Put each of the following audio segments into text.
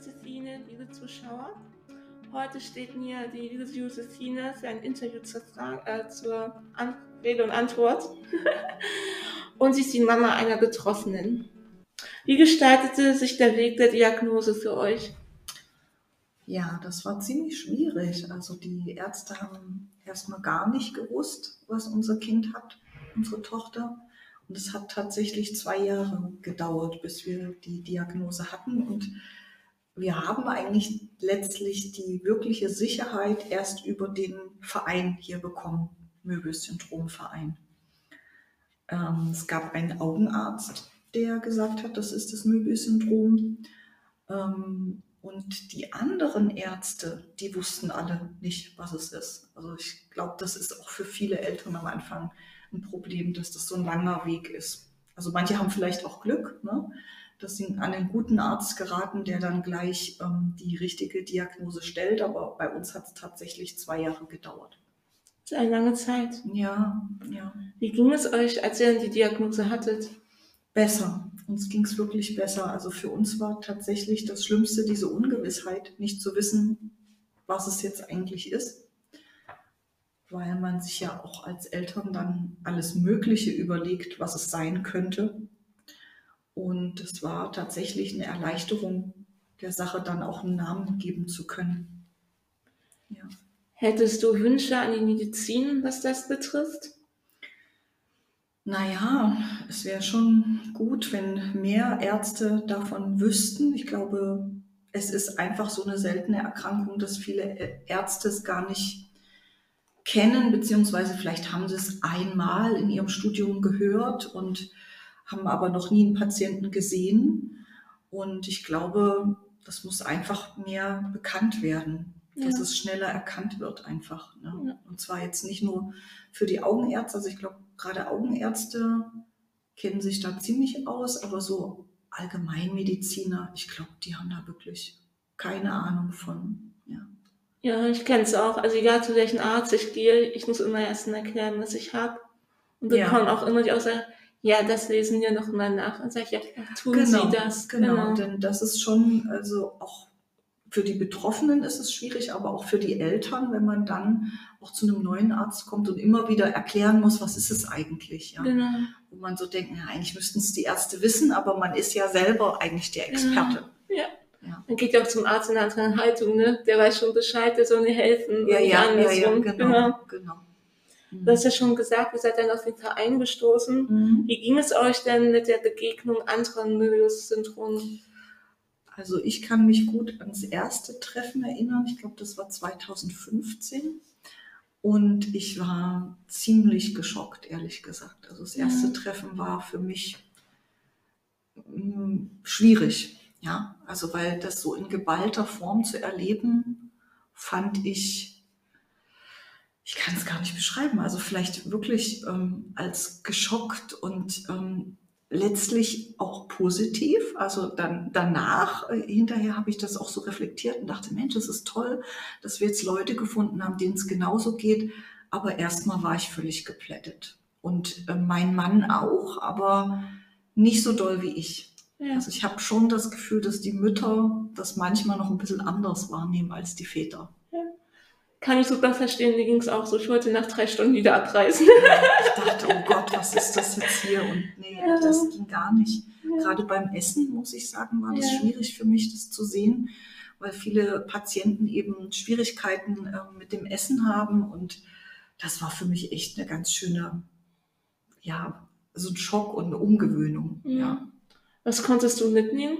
Josephine, liebe Zuschauer. Heute steht mir die liebe Josephine für ein Interview zur, Frage, äh, zur An Rede und Antwort. und sie ist die Mama einer Betroffenen. Wie gestaltete sich der Weg der Diagnose für euch? Ja, das war ziemlich schwierig. Also die Ärzte haben erstmal gar nicht gewusst, was unser Kind hat, unsere Tochter. Und es hat tatsächlich zwei Jahre gedauert, bis wir die Diagnose hatten. Und wir haben eigentlich letztlich die wirkliche Sicherheit erst über den Verein hier bekommen, Möbius-Syndrom-Verein. Ähm, es gab einen Augenarzt, der gesagt hat, das ist das Möbius-Syndrom. Ähm, und die anderen Ärzte, die wussten alle nicht, was es ist. Also ich glaube, das ist auch für viele Eltern am Anfang ein Problem, dass das so ein langer Weg ist. Also manche haben vielleicht auch Glück, ne? Dass sie an einen guten Arzt geraten, der dann gleich ähm, die richtige Diagnose stellt. Aber bei uns hat es tatsächlich zwei Jahre gedauert. Das ist eine lange Zeit. Ja, ja. Wie ging es euch, als ihr die Diagnose hattet? Besser. Uns ging es wirklich besser. Also für uns war tatsächlich das Schlimmste diese Ungewissheit, nicht zu wissen, was es jetzt eigentlich ist. Weil man sich ja auch als Eltern dann alles Mögliche überlegt, was es sein könnte. Und es war tatsächlich eine Erleichterung, der Sache dann auch einen Namen geben zu können. Ja. Hättest du Wünsche an die Medizin, was das betrifft? Naja, es wäre schon gut, wenn mehr Ärzte davon wüssten. Ich glaube, es ist einfach so eine seltene Erkrankung, dass viele Ärzte es gar nicht kennen, beziehungsweise vielleicht haben sie es einmal in ihrem Studium gehört und haben aber noch nie einen Patienten gesehen. Und ich glaube, das muss einfach mehr bekannt werden, ja. dass es schneller erkannt wird einfach. Ne? Ja. Und zwar jetzt nicht nur für die Augenärzte, also ich glaube, gerade Augenärzte kennen sich da ziemlich aus, aber so Allgemeinmediziner, ich glaube, die haben da wirklich keine Ahnung von. Ja, ja ich kenne es auch. Also egal zu welchem Arzt ich gehe, ich muss immer erst erklären, was ich habe. Und bekomme ja. auch immer die Aussage, ja, das lesen wir noch mal nach. Und sage ich, ja, tun genau, Sie das. Genau, genau, denn das ist schon, also auch für die Betroffenen ist es schwierig, aber auch für die Eltern, wenn man dann auch zu einem neuen Arzt kommt und immer wieder erklären muss, was ist es eigentlich. Ja? Genau. Wo man so denkt, ja, eigentlich müssten es die Ärzte wissen, aber man ist ja selber eigentlich der Experte. Genau. Ja. Ja. Man geht ja auch zum Arzt in einer anderen Haltung, ne? Der weiß schon Bescheid, der soll mir helfen. Ja, ja, ja, ja, genau. genau. genau. Mhm. Du hast ja schon gesagt, ihr seid dann auf den Verein gestoßen. Mhm. Wie ging es euch denn mit der Begegnung anderer Möbius-Syndrom? Also ich kann mich gut ans erste Treffen erinnern. Ich glaube, das war 2015. Und ich war ziemlich geschockt, ehrlich gesagt. Also das erste mhm. Treffen war für mich mh, mm, schwierig. Ja, also weil das so in geballter Form zu erleben, fand ich ich kann es gar nicht beschreiben. Also vielleicht wirklich ähm, als geschockt und ähm, letztlich auch positiv. Also dann danach, äh, hinterher habe ich das auch so reflektiert und dachte, Mensch, es ist toll, dass wir jetzt Leute gefunden haben, denen es genauso geht. Aber erstmal war ich völlig geplättet. Und äh, mein Mann auch, aber nicht so doll wie ich. Ja. Also ich habe schon das Gefühl, dass die Mütter das manchmal noch ein bisschen anders wahrnehmen als die Väter kann ich super verstehen, mir ging es auch so. Ich wollte nach drei Stunden wieder abreisen. ich dachte, oh Gott, was ist das jetzt hier? Und nee, ja. das ging gar nicht. Ja. Gerade beim Essen, muss ich sagen, war das ja. schwierig für mich, das zu sehen, weil viele Patienten eben Schwierigkeiten äh, mit dem Essen haben. Und das war für mich echt eine ganz schöne, ja, so ein Schock und eine Umgewöhnung. Ja. Was konntest du mitnehmen?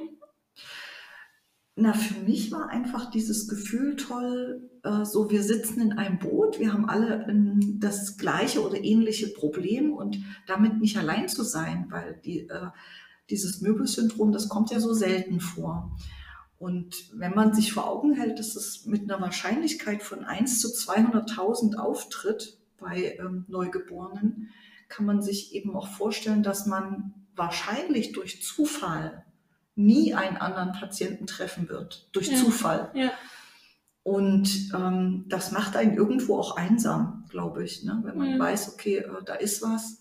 Na, für mich war einfach dieses Gefühl toll, äh, so wir sitzen in einem Boot, wir haben alle ein, das gleiche oder ähnliche Problem und damit nicht allein zu sein, weil die, äh, dieses Möbelsyndrom, das kommt ja so selten vor. Und wenn man sich vor Augen hält, dass es mit einer Wahrscheinlichkeit von 1 zu 200.000 auftritt bei ähm, Neugeborenen, kann man sich eben auch vorstellen, dass man wahrscheinlich durch Zufall nie einen anderen Patienten treffen wird, durch ja. Zufall. Ja. Und ähm, das macht einen irgendwo auch einsam, glaube ich, ne? wenn man ja. weiß, okay, äh, da ist was,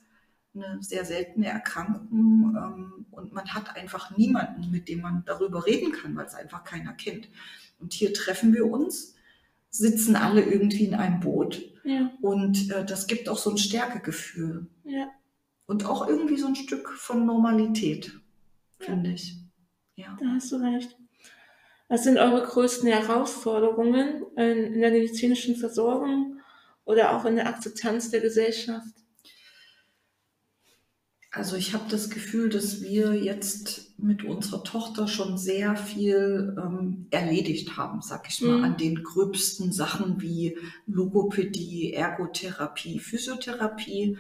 eine sehr seltene Erkrankung ähm, und man hat einfach niemanden, mit dem man darüber reden kann, weil es einfach keiner kennt. Und hier treffen wir uns, sitzen alle irgendwie in einem Boot Ja, und äh, das gibt auch so ein Stärkegefühl ja. und auch irgendwie so ein Stück von Normalität, finde ich. Ja. Da hast du recht. Was sind eure größten Herausforderungen in, der medizinischen Versorgung oder auch in der Akzeptanz der Gesellschaft? Also ich habe das Gefühl, dass wir jetzt mit unserer Tochter schon sehr viel ähm, erledigt haben, sag ich mal, Mhm. an den gröbsten Sachen wie Logopädie, Ergotherapie, Physiotherapie.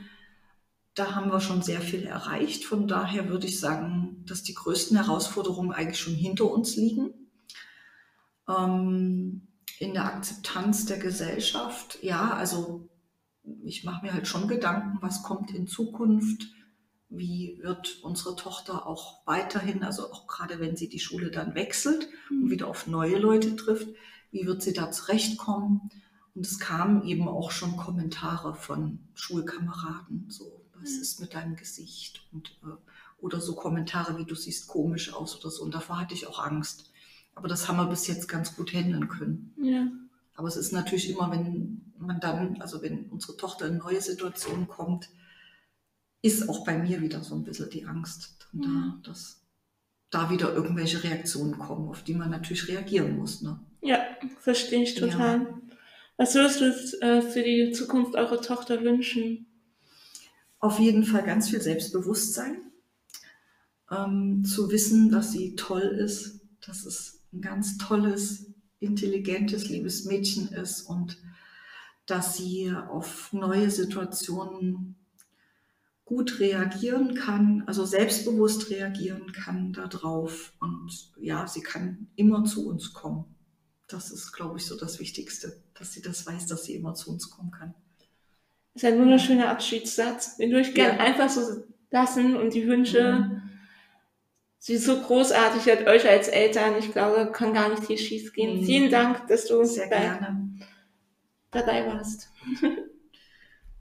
Da haben wir schon sehr viel erreicht. Von daher würde ich sagen, dass die größten Herausforderungen eigentlich schon hinter uns liegen. Ähm, in der Akzeptanz der Gesellschaft, ja, also ich mache mir halt schon Gedanken, was kommt in Zukunft wie wird unsere Tochter auch weiterhin, also auch gerade wenn sie die Schule dann wechselt und wieder auf neue Leute trifft, wie wird sie da zurechtkommen? Und es kamen eben auch schon Kommentare von Schulkameraden, so, was Mhm. ist mit deinem Gesicht? Und, äh, oder so Kommentare wie du siehst komisch aus oder so. Und davor hatte ich auch Angst. Aber das haben wir bis jetzt ganz gut handeln können. Ja, Aber es ist natürlich immer, wenn man dann, also wenn unsere Tochter in neue Situationen kommt, ist auch bei mir wieder so ein bisschen die Angst, Mhm. da, dass da wieder irgendwelche Reaktionen kommen, auf die man natürlich reagieren muss. Ne? ja, verstehe ich total. Was würdest du äh, für die Zukunft eurer Tochter wünschen? Auf jeden Fall ganz viel Selbstbewusstsein, ähm, zu wissen, dass sie toll ist, dass es ein ganz tolles, intelligentes, liebes Mädchen ist und dass sie auf neue Situationen gut reagieren kann, also selbstbewusst reagieren kann darauf und ja, sie kann immer zu uns kommen. Das ist, glaube ich, so das Wichtigste, dass sie das weiß, dass sie immer zu uns kommen kann. Das ist ein wunderschöner Abschiedssatz. Den würde ich gerne Ja. einfach so lassen und die Wünsche, Mhm. sie ist so großartig hat euch als Eltern. Ich glaube, kann gar nicht viel schief gehen. Mhm. Vielen Dank, dass du gerne. dabei warst.